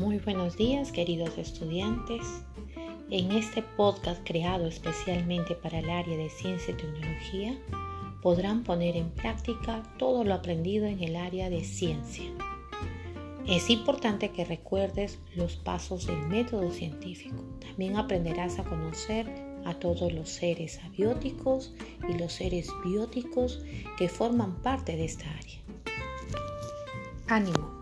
Muy buenos días queridos estudiantes. En este podcast creado especialmente para el área de ciencia y tecnología podrán poner en práctica todo lo aprendido en el área de ciencia. Es importante que recuerdes los pasos del método científico. También aprenderás a conocer a todos los seres abióticos y los seres bióticos que forman parte de esta área. Ánimo